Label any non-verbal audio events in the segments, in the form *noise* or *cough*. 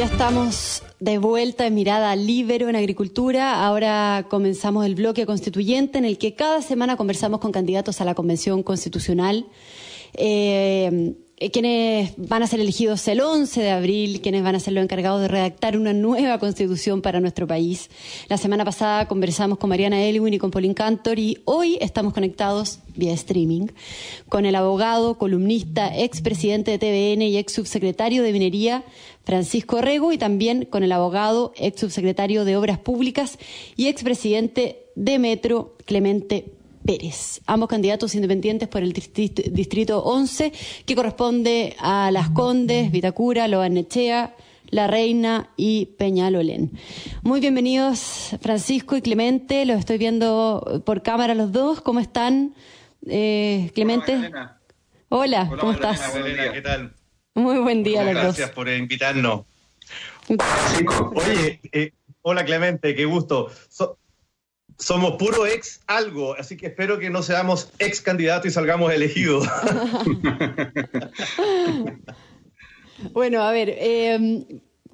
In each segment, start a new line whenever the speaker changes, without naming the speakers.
Ya estamos de vuelta en Mirada Libero en Agricultura. Ahora comenzamos el bloque constituyente en el que cada semana conversamos con candidatos a la Convención Constitucional. Eh, quienes van a ser elegidos el 11 de abril, quienes van a ser los encargados de redactar una nueva constitución para nuestro país. La semana pasada conversamos con Mariana Elwin y con Paulín Cantor y hoy estamos conectados vía streaming con el abogado, columnista, expresidente de TVN y ex subsecretario de Minería, Francisco Rego, y también con el abogado, ex subsecretario de Obras Públicas y expresidente de Metro, Clemente Pérez, ambos candidatos independientes por el distrito 11, que corresponde a Las Condes, Vitacura, Loanechea, La Reina y Peñalolén. Muy bienvenidos Francisco y Clemente, los estoy viendo por cámara los dos, ¿cómo están? Eh, Clemente. Hola, ¿cómo estás?
¿qué tal?
Muy buen día
los Gracias por invitarnos. Oye, eh, hola Clemente, qué gusto somos puro ex algo, así que espero que no seamos ex candidato y salgamos elegidos. *laughs*
bueno, a ver, em,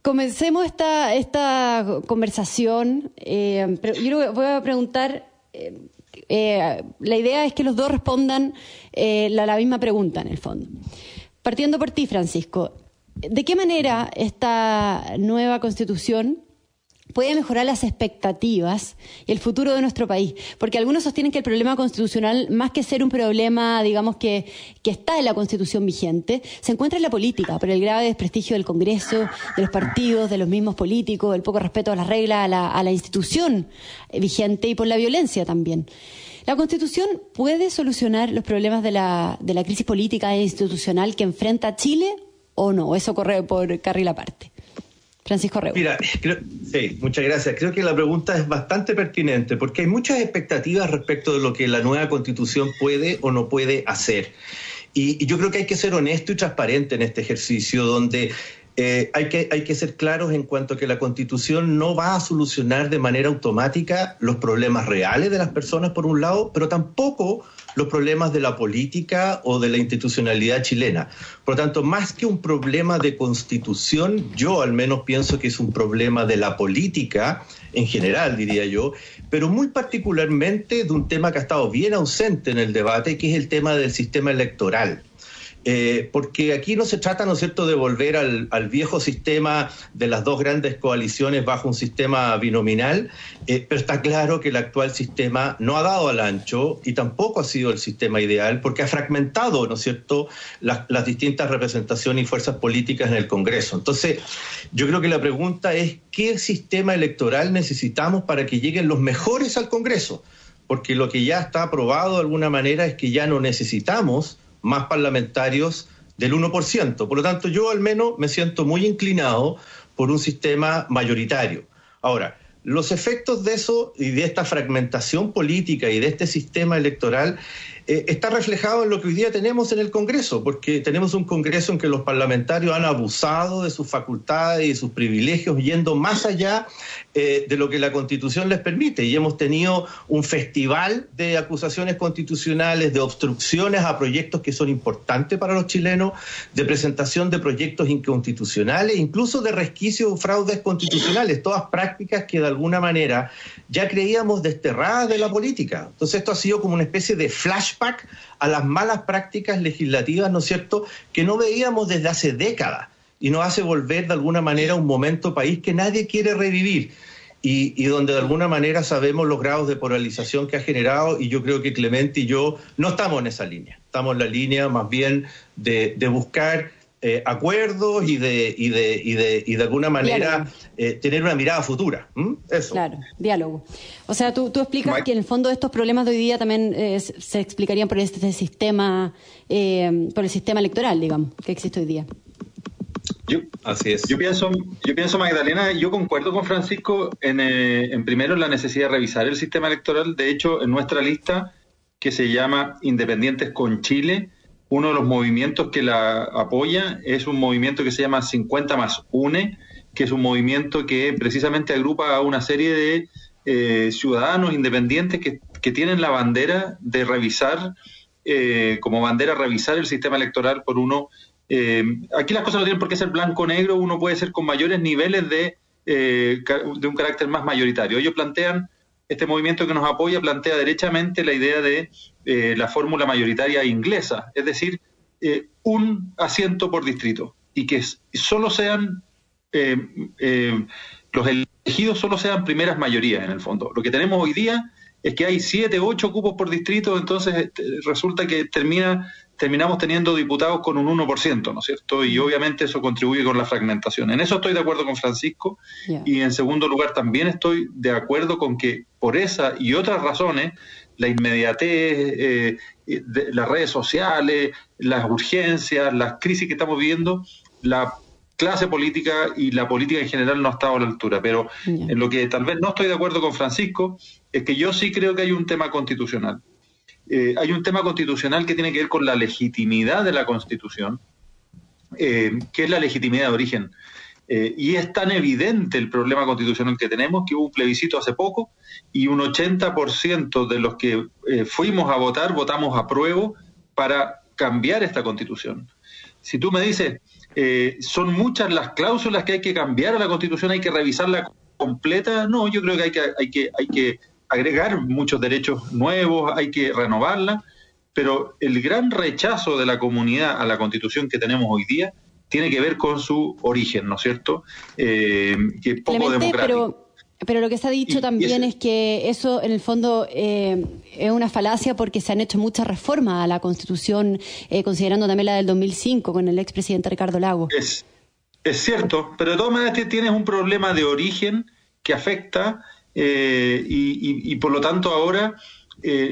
comencemos esta, esta conversación, em, yo voy a preguntar, em, eh, la idea es que los dos respondan eh, la, la misma pregunta en el fondo. Partiendo por ti, Francisco, ¿de qué manera esta nueva constitución puede mejorar las expectativas y el futuro de nuestro país. Porque algunos sostienen que el problema constitucional, más que ser un problema, digamos, que, que está en la constitución vigente, se encuentra en la política, por el grave desprestigio del Congreso, de los partidos, de los mismos políticos, el poco respeto a las reglas, a la, institución vigente y por la violencia también. ¿La Constitución puede solucionar los problemas de la, de la crisis política e institucional que enfrenta Chile o no? Eso corre por carril aparte. Francisco Reu.
Mira, sí, muchas gracias. Creo que la pregunta es bastante pertinente porque hay muchas expectativas respecto de lo que la nueva constitución puede o no puede hacer. Y, yo creo que hay que ser honesto y transparente en este ejercicio donde eh, hay, que, hay que ser claros en cuanto a que la constitución no va a solucionar de manera automática los problemas reales de las personas, por un lado, pero tampoco los problemas de la política o de la institucionalidad chilena. Por lo tanto, más que un problema de constitución, yo al menos pienso que es un problema de la política en general, diría yo, pero muy particularmente de un tema que ha estado bien ausente en el debate, que es el tema del sistema electoral. Eh, porque aquí no se trata, ¿no es cierto?, de volver al, viejo sistema de las dos grandes coaliciones bajo un sistema binominal, eh, pero está claro que el actual sistema no ha dado al ancho y tampoco ha sido el sistema ideal porque ha fragmentado, ¿no es cierto?, las, las distintas representaciones y fuerzas políticas en el Congreso. Entonces, yo creo que la pregunta es, ¿qué sistema electoral necesitamos para que lleguen los mejores al Congreso? Porque lo que ya está aprobado de alguna manera es que ya no necesitamos más parlamentarios del 1%. Por lo tanto, yo al menos me siento muy inclinado por un sistema mayoritario. Ahora, los efectos de eso y de esta fragmentación política y de este sistema electoral eh, está reflejado en lo que hoy día tenemos en el Congreso, porque tenemos un Congreso en que los parlamentarios han abusado de sus facultades y sus privilegios, yendo más allá eh, de lo que la Constitución les permite. Y hemos tenido un festival de acusaciones constitucionales, de obstrucciones a proyectos que son importantes para los chilenos, de presentación de proyectos inconstitucionales, incluso de resquicios o fraudes constitucionales, todas prácticas que de alguna manera ya creíamos desterradas de la política. Entonces esto ha sido como una especie de flash a las malas prácticas legislativas, ¿no es cierto?, que no veíamos desde hace décadas y nos hace volver de alguna manera a un momento país que nadie quiere revivir. Y, donde de alguna manera sabemos los grados de polarización que ha generado y yo creo que Clemente y yo no estamos en esa línea, estamos en la línea más bien de, de buscar eh, acuerdos y de, y de, y de, y de alguna manera eh, tener una mirada futura. Eso.
Claro, diálogo. O sea, tú, tú explicas que en el fondo estos problemas de hoy día también eh, se explicarían por este sistema, por el sistema electoral, digamos, que existe hoy día.
Yo, Así es. Yo pienso, yo pienso, Magdalena, yo concuerdo con Francisco en, en primero en la necesidad de revisar el sistema electoral. De hecho, en nuestra lista que se llama Independientes con Chile, uno de los movimientos que la apoya es un movimiento que se llama 50 más UNE, que es un movimiento que precisamente agrupa a una serie de eh, ciudadanos independientes que, tienen la bandera de revisar, eh, como bandera revisar el sistema electoral por uno Eh, aquí las cosas no tienen por qué ser blanco-negro, uno puede ser con mayores niveles de, eh, de un carácter más mayoritario. Ellos plantean, este movimiento que nos apoya plantea derechamente la idea de la fórmula mayoritaria inglesa, es decir, un asiento por distrito y que solo sean los elegidos solo sean primeras mayorías en el fondo. Lo que tenemos hoy día es que hay siete, ocho cupos por distrito, entonces este, resulta que termina, terminamos teniendo diputados con un 1%, ¿no es cierto? Y obviamente eso contribuye con la fragmentación. En eso estoy de acuerdo con Francisco. Y en segundo lugar, también estoy de acuerdo con que por esa y otras razones, la inmediatez, eh, las redes sociales, las urgencias, las crisis que estamos viviendo, la clase política y la política en general no ha estado a la altura. Pero en lo que tal vez no estoy de acuerdo con Francisco es que yo sí creo que hay un tema constitucional. Eh, hay un tema constitucional que tiene que ver con la legitimidad de la Constitución, eh, que es la legitimidad de origen. Eh, y es tan evidente el problema constitucional que tenemos que hubo un plebiscito hace poco y un 80% de los que fuimos a votar votamos a prueba para cambiar esta constitución. Si tú me dices, son muchas las cláusulas que hay que cambiar a la Constitución, hay que revisarla completa. No, yo creo que hay que, hay que, hay que agregar muchos derechos nuevos, hay que renovarla, pero el gran rechazo de la comunidad a la Constitución que tenemos hoy día tiene que ver con su origen, ¿no es cierto?
Eh, que poco democrático. Pero lo que se ha dicho también es que eso, en el fondo, eh, es una falacia porque se han hecho muchas reformas a la Constitución, eh, considerando también la del 2005 con el expresidente Ricardo Lago.
Es, es cierto, pero de todas maneras tienes un problema de origen que afecta eh, y, por lo tanto ahora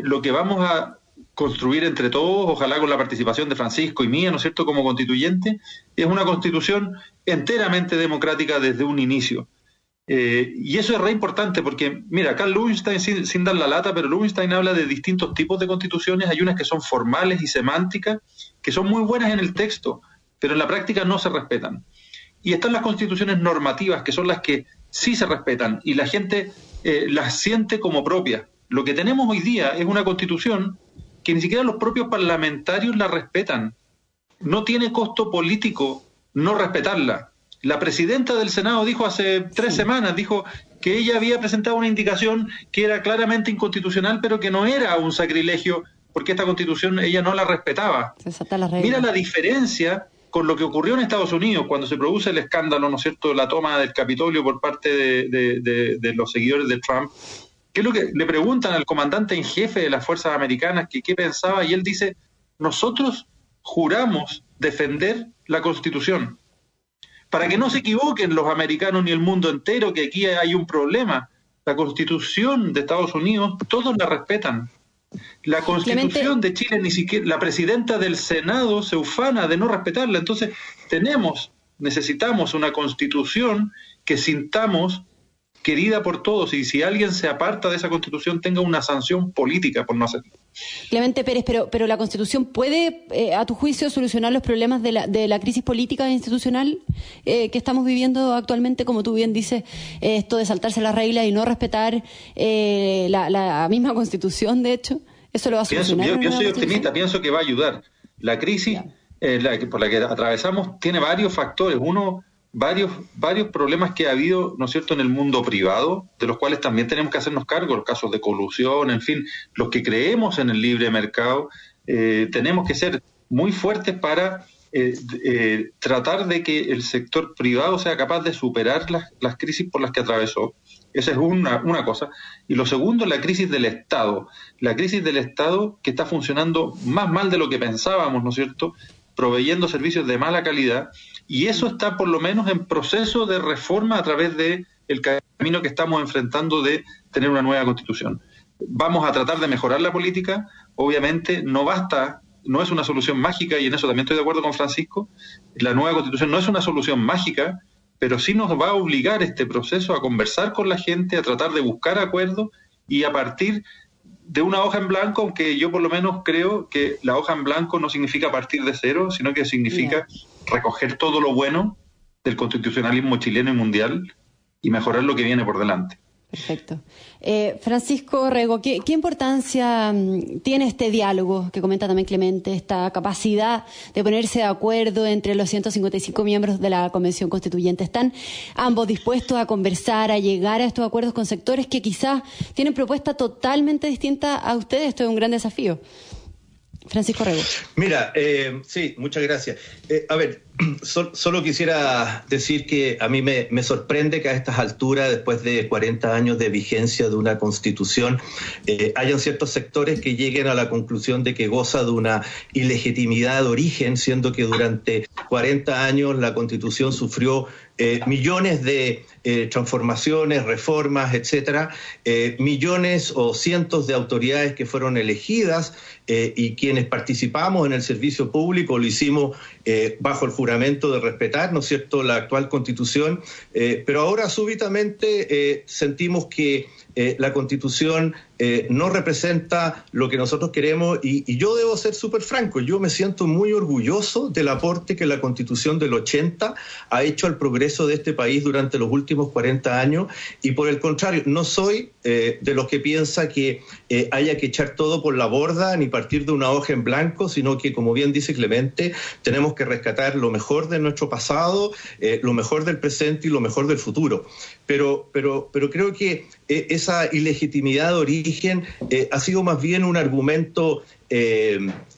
lo que vamos a construir entre todos, ojalá con la participación de Francisco y mía, ¿no es cierto?, como constituyente, es una constitución enteramente democrática desde un inicio. Eh, y eso es re importante porque, mira, acá Lubinstein, sin, dar la lata, pero Lubinstein habla de distintos tipos de constituciones. Hay unas que son formales y semánticas, que son muy buenas en el texto, pero en la práctica no se respetan. Y están las constituciones normativas, que son las que sí se respetan y la gente eh, las siente como propias. Lo que tenemos hoy día es una constitución que ni siquiera los propios parlamentarios la respetan. No tiene costo político no respetarla. La presidenta del Senado dijo hace tres semanas, dijo que ella había presentado una indicación que era claramente inconstitucional, pero que no era un sacrilegio, porque esta constitución ella no la respetaba. Mira la diferencia con lo que ocurrió en Estados Unidos cuando se produce el escándalo, ¿no es cierto?, la toma del Capitolio por parte de, los seguidores de Trump. ¿Qué es lo que le preguntan al comandante en jefe de las fuerzas americanas que qué pensaba? Y él dice, nosotros juramos defender la Constitución para que no se equivoquen los americanos ni el mundo entero que aquí hay un problema. La constitución de Estados Unidos, todos la respetan. La constitución de Chile, ni siquiera la presidenta del Senado se ufana de no respetarla. Entonces, tenemos, necesitamos una constitución que sintamos querida por todos y si alguien se aparta de esa constitución tenga una sanción política por no hacerlo.
Clemente Pérez, pero, pero la constitución puede, eh, a tu juicio, solucionar los problemas de la, de la crisis política e institucional eh, que estamos viviendo actualmente, como tú bien dices, eh, esto de saltarse las reglas y no respetar la, misma constitución, de hecho, eso lo va a solucionar.
yo, soy optimista, pienso que va a ayudar. La crisis por la que atravesamos tiene varios factores. Uno varios, varios problemas que ha habido, ¿no es cierto?, en el mundo privado, de los cuales también tenemos que hacernos cargo, los casos de colusión, en fin, los que creemos en el libre mercado, eh, tenemos que ser muy fuertes para eh, eh, tratar de que el sector privado sea capaz de superar las, las crisis por las que atravesó. Esa es una, cosa. Y lo segundo, la crisis del Estado. La crisis del Estado que está funcionando más mal de lo que pensábamos, ¿no es cierto? Proveyendo servicios de mala calidad y eso está por lo menos en proceso de reforma a través del el camino que estamos enfrentando de tener una nueva constitución. Vamos a tratar de mejorar la política, obviamente no basta, no es una solución mágica, y en eso también estoy de acuerdo con Francisco, la nueva constitución no es una solución mágica, pero sí nos va a obligar este proceso a conversar con la gente, a tratar de buscar acuerdos y a partir de una hoja en blanco, aunque yo por lo menos creo que la hoja en blanco no significa partir de cero, sino que significa recoger todo lo bueno del constitucionalismo chileno y mundial y mejorar lo que viene por delante.
Perfecto. Eh, Francisco Rego, ¿qué, importancia mm, tiene este diálogo que comenta también Clemente, esta capacidad de ponerse de acuerdo entre los 155 miembros de la Convención Constituyente? ¿Están ambos dispuestos a conversar, a llegar a estos acuerdos con sectores que quizás tienen propuestas totalmente distintas a ustedes? Esto es un gran desafío. Francisco Rego.
Mira, eh, sí, muchas gracias. Eh, a ver, *clears throat* solo quisiera decir que a mí me, sorprende que a estas alturas, después de 40 años de vigencia de una constitución, eh, hayan ciertos sectores que lleguen a la conclusión de que goza de una ilegitimidad de origen, siendo que durante 40 años la constitución sufrió eh, millones de eh, transformaciones, reformas, etcétera, millones o cientos de autoridades que fueron elegidas y quienes participamos en el servicio público lo hicimos bajo el juramento de respetar, ¿no es cierto?, la actual constitución, eh, pero ahora súbitamente eh, sentimos que eh, la constitución no representa lo que nosotros queremos y, yo debo ser súper franco, yo me siento muy orgulloso del aporte que la constitución del 80 ha hecho al progreso de este país durante los últimos 40 años y por el contrario, no soy de los que piensa que haya que echar todo por la borda ni partir de una hoja en blanco, sino que, como bien dice Clemente, tenemos que rescatar lo mejor de nuestro pasado, eh, lo mejor del presente y lo mejor del futuro. Pero, pero, pero creo que eh, esa ilegitimidad de origen eh, ha sido más bien un argumento,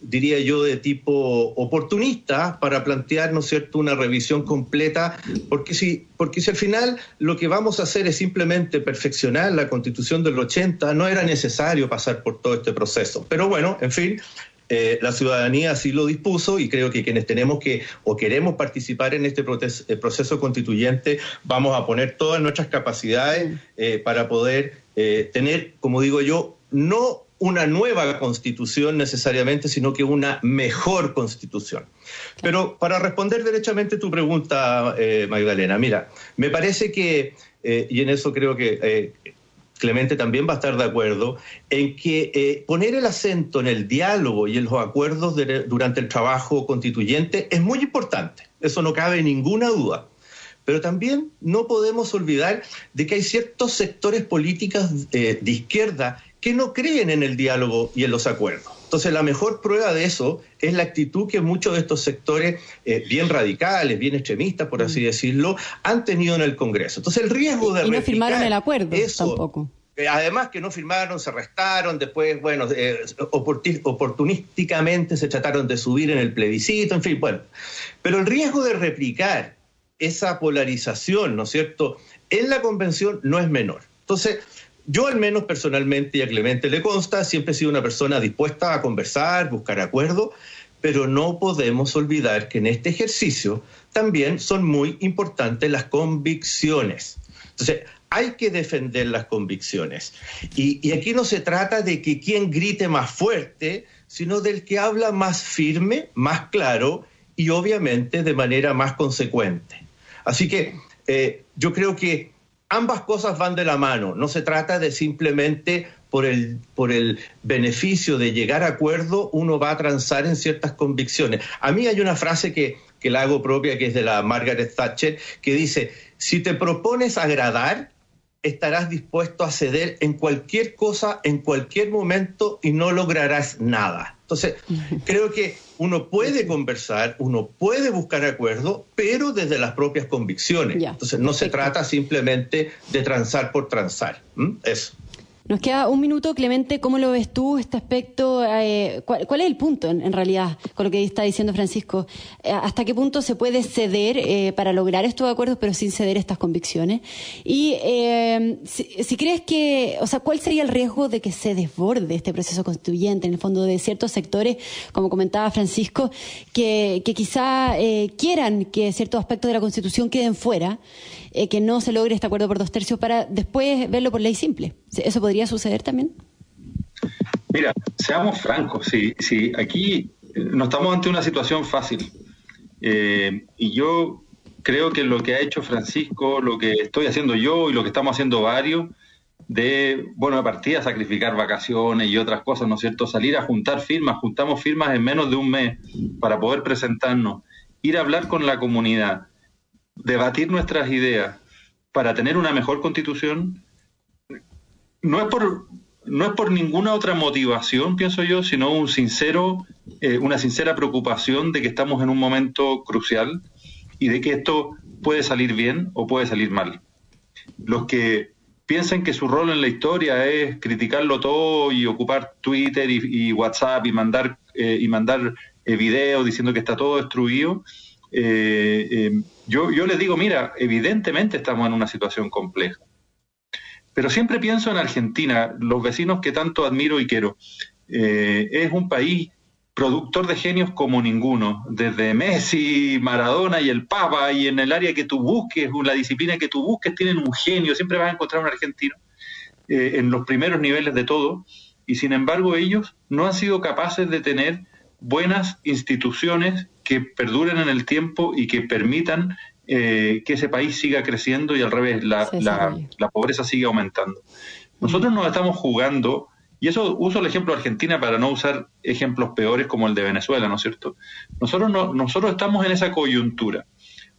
diría yo, de tipo oportunista para plantear, ¿no es cierto?, una revisión completa, porque si, porque si al final lo que vamos a hacer es simplemente perfeccionar la constitución del 80, no era necesario pasar por todo este proceso. Pero bueno, en fin, eh, la ciudadanía así lo dispuso y creo que quienes tenemos que o queremos participar en este eh, proceso, constituyente vamos a poner todas nuestras capacidades eh, para poder tener, como digo yo, no una nueva constitución necesariamente, sino que una mejor constitución. Pero para responder derechamente tu pregunta, Magdalena, mira, me parece que, y en eso creo que Clemente también va a estar de acuerdo, en que eh, poner el acento en el diálogo y en los acuerdos durante el trabajo constituyente es muy importante, eso no cabe ninguna duda. Pero también no podemos olvidar de que hay ciertos sectores políticos eh, de izquierda que no creen en el diálogo y en los acuerdos. Entonces, la mejor prueba de eso es la actitud que muchos de estos sectores eh, bien radicales, bien extremistas, por así mm. decirlo, han tenido en el Congreso. Entonces, el riesgo de...
Y no firmaron el acuerdo tampoco.
Eh, además que no firmaron, se restaron, después, bueno, eh, oportunísticamente se trataron de subir en el plebiscito, en fin, bueno. Pero el riesgo de replicar esa polarización, ¿no es cierto?, en la convención no es menor. Entonces, yo al menos personalmente y a Clemente le consta, siempre he sido una persona dispuesta a conversar, buscar acuerdo, pero no podemos olvidar que en este ejercicio también son muy importantes las convicciones. Entonces, hay que defender las convicciones. Y, y, aquí no se trata de que quien grite más fuerte, sino del que habla más firme, más claro y obviamente de manera más consecuente. Así que eh, yo creo que ambas cosas van de la mano. No se trata de simplemente por el, por el beneficio de llegar a acuerdo, uno va a transar en ciertas convicciones. A mí hay una frase que, que la hago propia, que es de la Margaret Thatcher, que dice, si te propones agradar, estarás dispuesto a ceder en cualquier cosa, en cualquier momento y no lograrás nada. Entonces, creo que uno puede conversar, uno puede buscar acuerdo, pero desde las propias convicciones. Entonces, no se trata simplemente de transar por transar. Eso.
Nos queda un minuto, Clemente, ¿cómo lo ves tú este aspecto? Eh, ¿cuál, es el punto en, realidad con lo que está diciendo Francisco? Eh, ¿Hasta qué punto se puede ceder eh, para lograr estos acuerdos pero sin ceder estas convicciones? Y si, crees que, o sea, ¿cuál sería el riesgo de que se desborde este proceso constituyente en el fondo de ciertos sectores, como comentaba Francisco, que, que quizá quieran que ciertos aspectos de la Constitución queden fuera? Eh, que no se logre este acuerdo por dos tercios para después verlo por ley simple. ¿Eso podría suceder también?
Mira, seamos francos, si, si aquí eh, no estamos ante una situación fácil. Eh, y yo creo que lo que ha hecho Francisco, lo que estoy haciendo yo y lo que estamos haciendo varios, de, bueno, de partida sacrificar vacaciones y otras cosas, ¿no es cierto? Salir a juntar firmas, juntamos firmas en menos de un mes para poder presentarnos, ir a hablar con la comunidad, debatir nuestras ideas para tener una mejor constitución, no es por no es por ninguna otra motivación, pienso yo, sino un sincero, eh, una sincera preocupación de que estamos en un momento crucial y de que esto puede salir bien o puede salir mal. Los que piensan que su rol en la historia es criticarlo todo y ocupar Twitter y, WhatsApp y mandar eh, y mandar eh, videos diciendo que está todo destruido, yo, yo les digo, mira, evidentemente estamos en una situación compleja pero siempre pienso en Argentina, los vecinos que tanto admiro y quiero. Eh, es un país productor de genios como ninguno, desde Messi, Maradona y el Papa, y en el área que tú busques, la disciplina que tú busques, tienen un genio, siempre vas a encontrar un argentino eh, en los primeros niveles de todo, y sin embargo ellos no han sido capaces de tener buenas instituciones que perduren en el tiempo y que permitan eh, que ese país siga creciendo y al revés, la, la, pobreza siga aumentando. Nosotros nos estamos jugando, y eso uso el ejemplo de Argentina para no usar ejemplos peores como el de Venezuela, ¿no es cierto? Nosotros, no, nosotros estamos en esa coyuntura,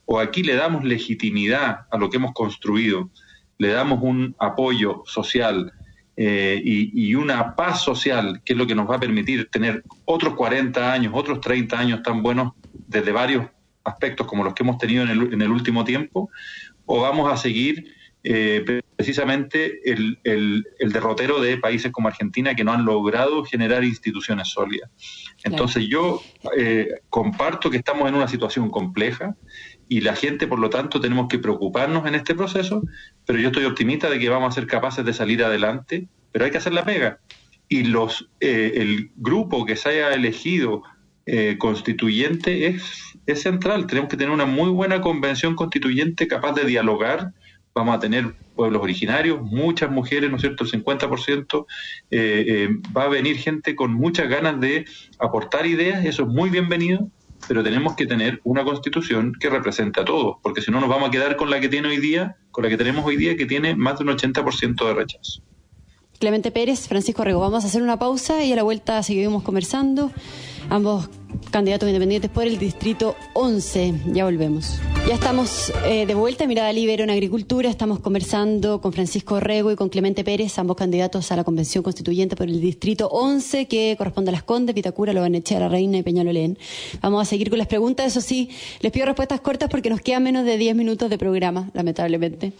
o aquí le damos legitimidad a lo que hemos construido, le damos un apoyo social, eh, y, y, una paz social, que es lo que nos va a permitir tener otros 40 años, otros 30 años tan buenos desde varios aspectos como los que hemos tenido en el, en el último tiempo, o vamos a seguir eh, precisamente el, el, derrotero de países como Argentina que no han logrado generar instituciones sólidas. Entonces yo eh, comparto que estamos en una situación compleja y la gente, por lo tanto, tenemos que preocuparnos en este proceso, pero yo estoy optimista de que vamos a ser capaces de salir adelante, pero hay que hacer la pega. Y los, eh, el grupo que se haya elegido constituyente es es central. Tenemos que tener una muy buena convención constituyente capaz de dialogar. Vamos a tener pueblos originarios, muchas mujeres, ¿no es cierto? El 50%. Eh, eh, va a venir gente con muchas ganas de aportar ideas, eso es muy bienvenido, pero tenemos que tener una constitución que represente a todos, porque si no nos vamos a quedar con la que tiene hoy día, con la que tenemos hoy día, que tiene más de un 80% de rechazo.
Clemente Pérez, Francisco Rego, vamos a hacer una pausa y a la vuelta seguimos conversando ambos candidatos independientes por el distrito 11. Ya volvemos. Ya estamos eh, de vuelta en Mirada Libero en Agricultura. Estamos conversando con Francisco Rego y con Clemente Pérez, ambos candidatos a la Convención Constituyente por el distrito 11, que corresponde a Las Condes, Pitacura, Lobanechea, La Reina y Peñalolén. Vamos a seguir con las preguntas. Eso sí, les pido respuestas cortas porque nos quedan menos de 10 minutos de programa, lamentablemente.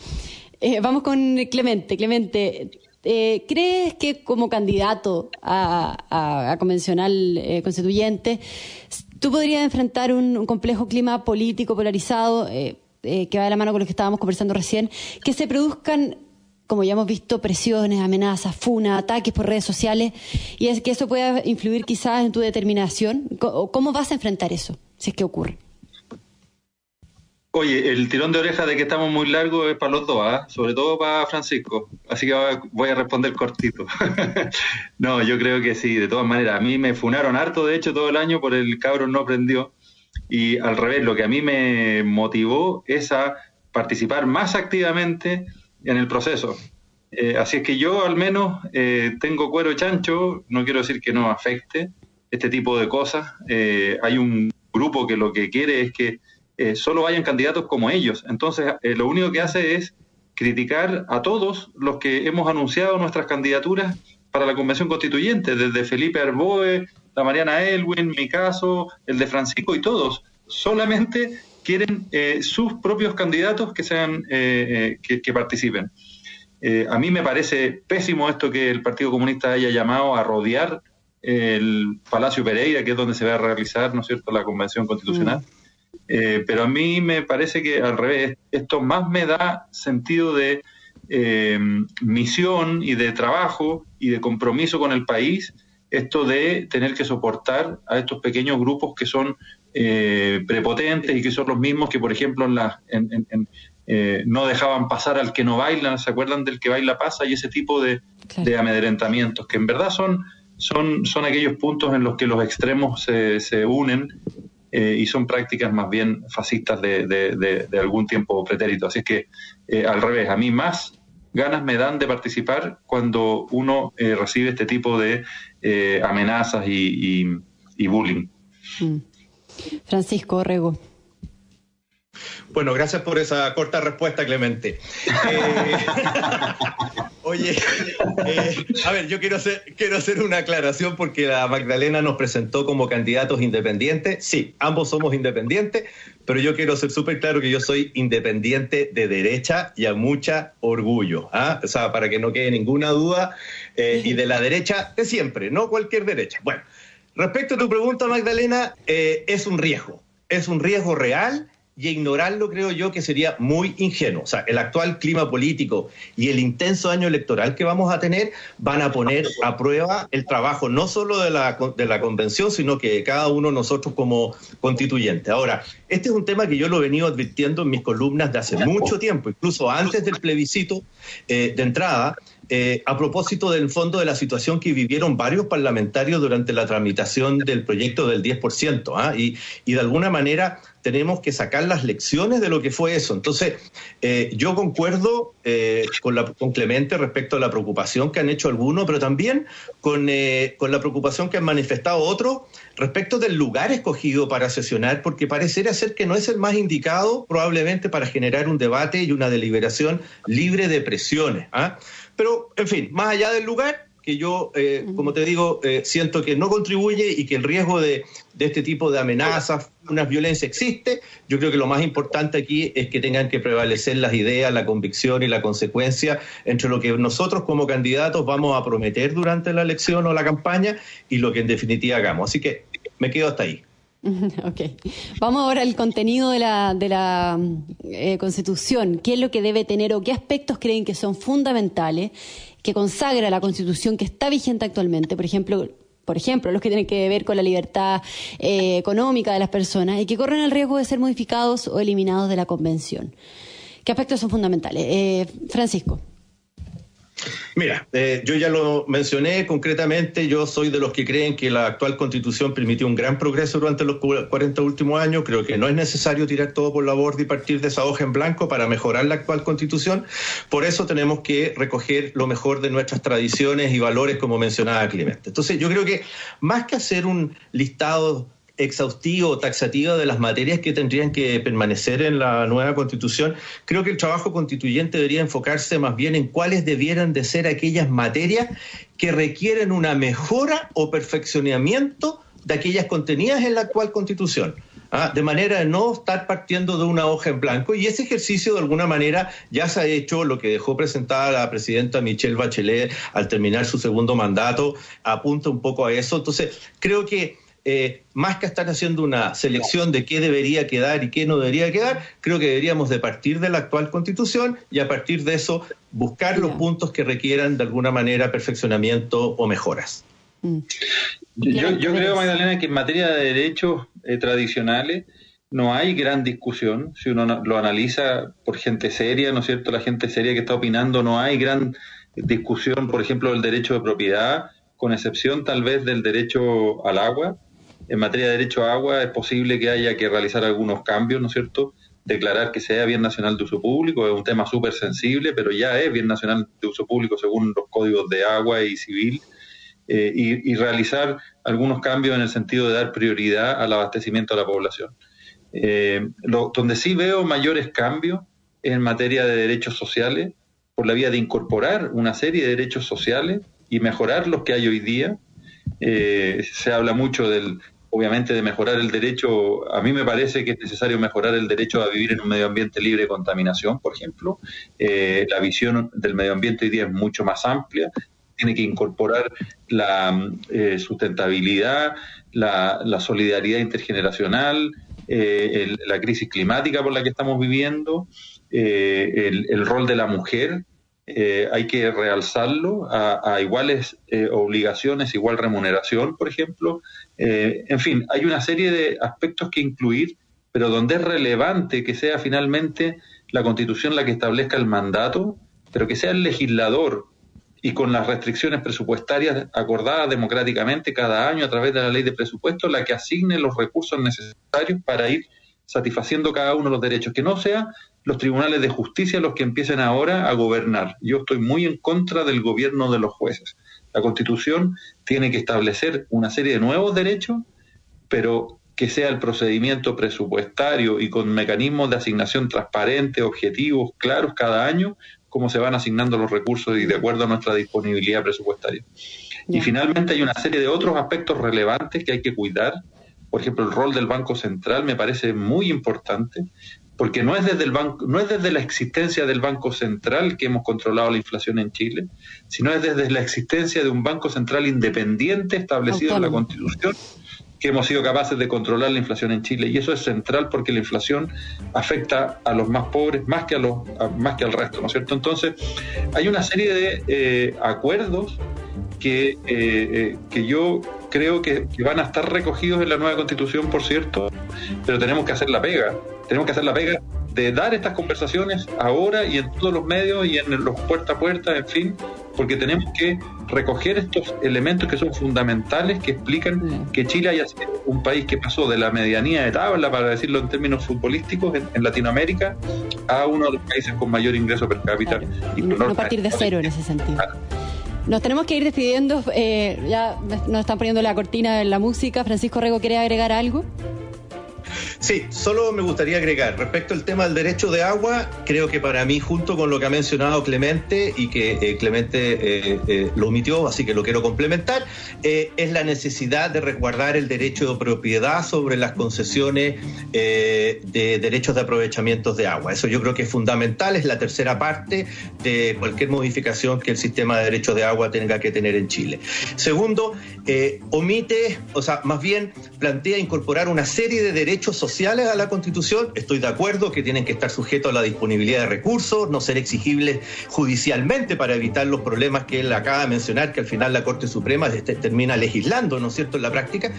Eh, vamos con Clemente. Clemente, eh, ¿Crees que como candidato a, convencional eh, constituyente, tú podrías enfrentar un, complejo clima político polarizado eh, que va de la mano con lo que estábamos conversando recién, que se produzcan como ya hemos visto, presiones, amenazas, funas, ataques por redes sociales, y es que eso pueda influir quizás en tu determinación. ¿Cómo vas a enfrentar eso, si es que ocurre?
Oye, el tirón de oreja de que estamos muy largos es para los dos, ¿ah? sobre todo para Francisco. Así que voy a responder cortito. *laughs* no, yo creo que sí, de todas maneras. A mí me funaron harto, de hecho, todo el año por el cabrón no aprendió. Y al revés, lo que a mí me motivó es a participar más activamente en el proceso. Eh, así es que yo al menos eh, tengo cuero chancho, no quiero decir que no afecte este tipo de cosas. Eh, hay un grupo que lo que quiere es que eh, solo vayan candidatos como ellos. Entonces, eh, lo único que hace es criticar a todos los que hemos anunciado nuestras candidaturas para la convención constituyente, desde Felipe Arboe, la Mariana Elwin, mi caso, el de Francisco y todos. Solamente quieren eh, sus propios candidatos que sean que, participen. a mí me parece pésimo esto que el Partido Comunista haya llamado a rodear el Palacio Pereira, que es donde se va a realizar, ¿no es cierto?, la convención constitucional. Mm. Eh, pero a mí me parece que al revés, esto más me da sentido de eh, misión y de trabajo y de compromiso con el país, esto de tener que soportar a estos pequeños grupos que son eh, prepotentes y que son los mismos que, por ejemplo, en no dejaban pasar al que no baila, ¿se acuerdan del que baila pasa? Y ese tipo de, de amedrentamientos, que en verdad son, son, son aquellos puntos en los que los extremos se, se unen eh, y son prácticas más bien fascistas de, de, algún tiempo pretérito. Así es que, eh, al revés, a mí más ganas me dan de participar cuando uno eh, recibe este tipo de amenazas y, y, bullying. Mm.
Francisco Rego.
Bueno, gracias por esa corta respuesta, Clemente. *laughs* Oye, eh, a ver, yo quiero hacer, quiero hacer una aclaración porque la Magdalena nos presentó como candidatos independientes. Sí, ambos somos independientes, pero yo quiero ser súper claro que yo soy independiente de derecha y a mucha orgullo. ¿ah? O sea, para que no quede ninguna duda, eh, y de la derecha de siempre, no cualquier derecha. Bueno, respecto a tu pregunta, Magdalena, eh, es un riesgo, es un riesgo real y ignorarlo creo yo que sería muy ingenuo. O sea, el actual clima político y el intenso año electoral que vamos a tener van a poner a prueba el trabajo no solo de la, de la convención, sino que cada uno de nosotros como constituyente. Ahora, este es un tema que yo lo he venido advirtiendo en mis columnas de hace mucho tiempo, incluso antes del plebiscito eh, de entrada. Eh, a propósito del fondo de la situación que vivieron varios parlamentarios durante la tramitación del proyecto del 10%, ¿ah? y, y de alguna manera tenemos que sacar las lecciones de lo que fue eso. Entonces, eh, yo concuerdo eh, con, la, con Clemente respecto a la preocupación que han hecho algunos, pero también con, eh, con la preocupación que han manifestado otros respecto del lugar escogido para sesionar, porque parecería ser que no es el más indicado probablemente para generar un debate y una deliberación libre de presiones. ¿ah? Pero, en fin, más allá del lugar, que yo, eh, como te digo, eh, siento que no contribuye y que el riesgo de, este tipo de amenazas, una violencia existe. Yo creo que lo más importante aquí es que tengan que prevalecer las ideas, la convicción y la consecuencia entre lo que nosotros como candidatos vamos a prometer durante la elección o la campaña y lo que en definitiva hagamos. Así que me quedo hasta ahí. *laughs*
Ok. Vamos ahora al contenido de la, de la eh, Constitución. ¿Qué es lo que debe tener o qué aspectos creen que son fundamentales que consagra la Constitución que está vigente actualmente, por ejemplo, por ejemplo, los que tienen que ver con la libertad eh, económica de las personas y que corren el riesgo de ser modificados o eliminados de la Convención. ¿Qué aspectos son fundamentales? Eh, Francisco.
Mira, eh, yo ya lo mencioné concretamente, yo soy de los que creen que la actual constitución permitió un gran progreso durante los 40 últimos años, creo que no es necesario tirar todo por la borda y partir de esa hoja en blanco para mejorar la actual constitución, por eso tenemos que recoger lo mejor de nuestras tradiciones y valores como mencionaba Clemente. Entonces yo creo que más que hacer un listado exhaustivo, taxativo de las materias que tendrían que permanecer en la nueva constitución, creo que el trabajo constituyente debería enfocarse más bien en cuáles debieran de ser aquellas materias que requieren una mejora o perfeccionamiento de aquellas contenidas en la actual constitución. ¿ah? de manera de no estar partiendo de una hoja en blanco. Y ese ejercicio, de alguna manera, ya se ha hecho, lo que dejó presentada la presidenta Michelle Bachelet al terminar su segundo mandato, apunta un poco a eso. Entonces, creo que eh, más que estar haciendo una selección de qué debería quedar y qué no debería quedar, creo que deberíamos de partir de la actual constitución y a partir de eso buscar los puntos que requieran de alguna manera perfeccionamiento o mejoras.
Mm. Yo, creo, Magdalena, que en materia de derechos eh, tradicionales no hay gran discusión. Si uno lo analiza por gente seria, ¿no es cierto? La gente seria que está opinando, no hay gran discusión, por ejemplo, del derecho de propiedad, con excepción tal vez del derecho al agua en materia de derecho a agua es posible que haya que realizar algunos cambios, ¿no es cierto? Declarar que sea bien nacional de uso público es un tema súper sensible, pero ya es bien nacional de uso público según los códigos de agua y civil. Eh, y, realizar algunos cambios en el sentido de dar prioridad al abastecimiento a la población. Eh, donde sí veo mayores cambios en materia de derechos sociales, por la vía de incorporar una serie de derechos sociales y mejorar los que hay hoy día. Eh, se habla mucho del, obviamente de mejorar el derecho, a mí me parece que es necesario mejorar el derecho a vivir en un medio ambiente libre de contaminación, por ejemplo. Eh, la visión del medio ambiente hoy día es mucho más amplia, tiene que incorporar la eh, sustentabilidad, la, solidaridad intergeneracional, eh, la crisis climática por la que estamos viviendo, el, rol de la mujer eh, hay que realzarlo a, iguales eh, obligaciones, igual remuneración, por ejemplo. Eh, en fin, hay una serie de aspectos que incluir, pero donde es relevante que sea finalmente la Constitución la que establezca el mandato, pero que sea el legislador y con las restricciones presupuestarias acordadas democráticamente cada año a través de la ley de presupuesto, la que asigne los recursos necesarios para ir satisfaciendo cada uno de los derechos, que no sea los tribunales de justicia los que empiecen ahora a gobernar. Yo estoy muy en contra del gobierno de los jueces. La Constitución tiene que establecer una serie de nuevos derechos, pero que sea el procedimiento presupuestario y con mecanismos de asignación transparentes, objetivos, claros cada año, cómo se van asignando los recursos y de acuerdo a nuestra disponibilidad presupuestaria. Y finalmente hay una serie de otros aspectos relevantes que hay que cuidar. Por ejemplo, el rol del Banco Central me parece muy importante porque no es desde el banco, no es desde la existencia del Banco Central que hemos controlado la inflación en Chile, sino es desde la existencia de un Banco Central independiente establecido en la Constitución que hemos sido capaces de controlar la inflación en Chile y eso es central porque la inflación afecta a los más pobres más que a los más que al resto, ¿no es cierto? Entonces hay una serie de eh, acuerdos que, eh, eh, que yo creo que, que, van a estar recogidos en la nueva constitución, por cierto, pero tenemos que hacer la pega, tenemos que hacer la pega de dar estas conversaciones ahora y en todos los medios y en los puerta a puerta, en fin, porque tenemos que recoger estos elementos que son fundamentales, que explican que Chile haya sido un país que pasó de la medianía de tabla, para decirlo en términos futbolísticos, en, Latinoamérica, a uno de los países con mayor ingreso per cápita.
Y no, partir de cero en ese sentido. Nos tenemos que ir despidiendo, eh, ya nos están poniendo la cortina en la música. Francisco Rego, ¿quiere agregar algo?
Sí, solo me gustaría agregar, respecto al tema del derecho de agua, creo que para mí, junto con lo que ha mencionado Clemente y que eh, Clemente eh, eh, lo omitió, así que lo quiero complementar, es la necesidad de resguardar el derecho de propiedad sobre las concesiones de derechos de aprovechamientos de agua. Eso yo creo que es fundamental, es la tercera parte de cualquier modificación que el sistema de derechos de agua tenga que tener en Chile. Segundo, omite, o sea, más bien plantea incorporar una serie de derechos sociales a la Constitución, estoy de acuerdo que tienen que estar sujetos a la disponibilidad de recursos, no ser exigibles judicialmente para evitar los problemas que él acaba de mencionar, que al final la Corte Suprema termina legislando, ¿no es cierto?, en la práctica.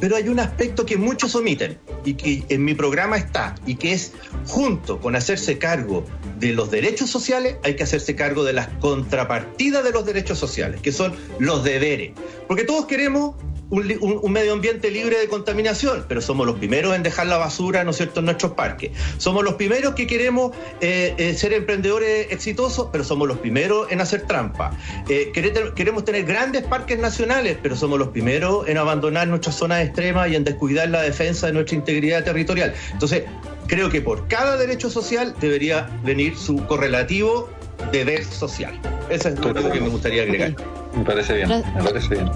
Pero hay un aspecto que muchos omiten y que en mi programa está, y que es, junto con hacerse cargo de los derechos sociales, hay que hacerse cargo de las contrapartidas de los derechos sociales, que son los deberes. Porque todos queremos un, medio ambiente libre de contaminación, pero somos los primeros en dejar la basura, ¿no es cierto?, en nuestros parques. Somos los primeros que queremos eh, eh, ser emprendedores exitosos, pero somos los primeros en hacer trampa. Eh, queremos tener grandes parques nacionales, pero somos los primeros en abandonar nuestras zonas extremas y en descuidar la defensa de nuestra integridad territorial. Entonces, creo que por cada derecho social debería venir su correlativo deber social. Eso es lo que me gustaría agregar.
Me parece bien, me parece bien.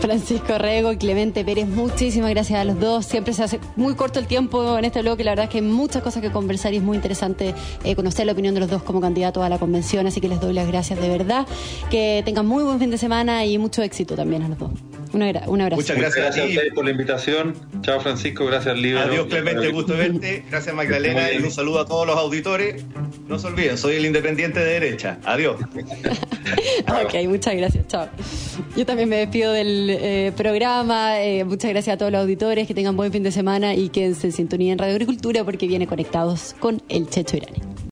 Francisco Rego y Clemente Pérez, muchísimas gracias a los dos. Siempre se hace muy corto el tiempo en este bloque. La verdad es que hay muchas cosas que conversar y es muy interesante eh, conocer la opinión de los dos como candidatos a la convención. Así que les doy las gracias de verdad. Que tengan muy buen fin de semana y mucho éxito también a los dos. Un, abrazo.
Muchas gracias,
a, ustedes por la invitación. Chao, Francisco. Gracias, Libero.
Adiós, Clemente. Gusto verte. Gracias, Magdalena. Y un saludo a todos los auditores. No se olviden, soy el independiente de derecha. Adiós. *laughs*
ok, muchas gracias. Chao. Yo también me despido del eh, programa. Eh, muchas gracias a todos los auditores. Que tengan buen fin de semana y quédense en sintonía en Radio Agricultura porque viene conectados con el Checho Irani.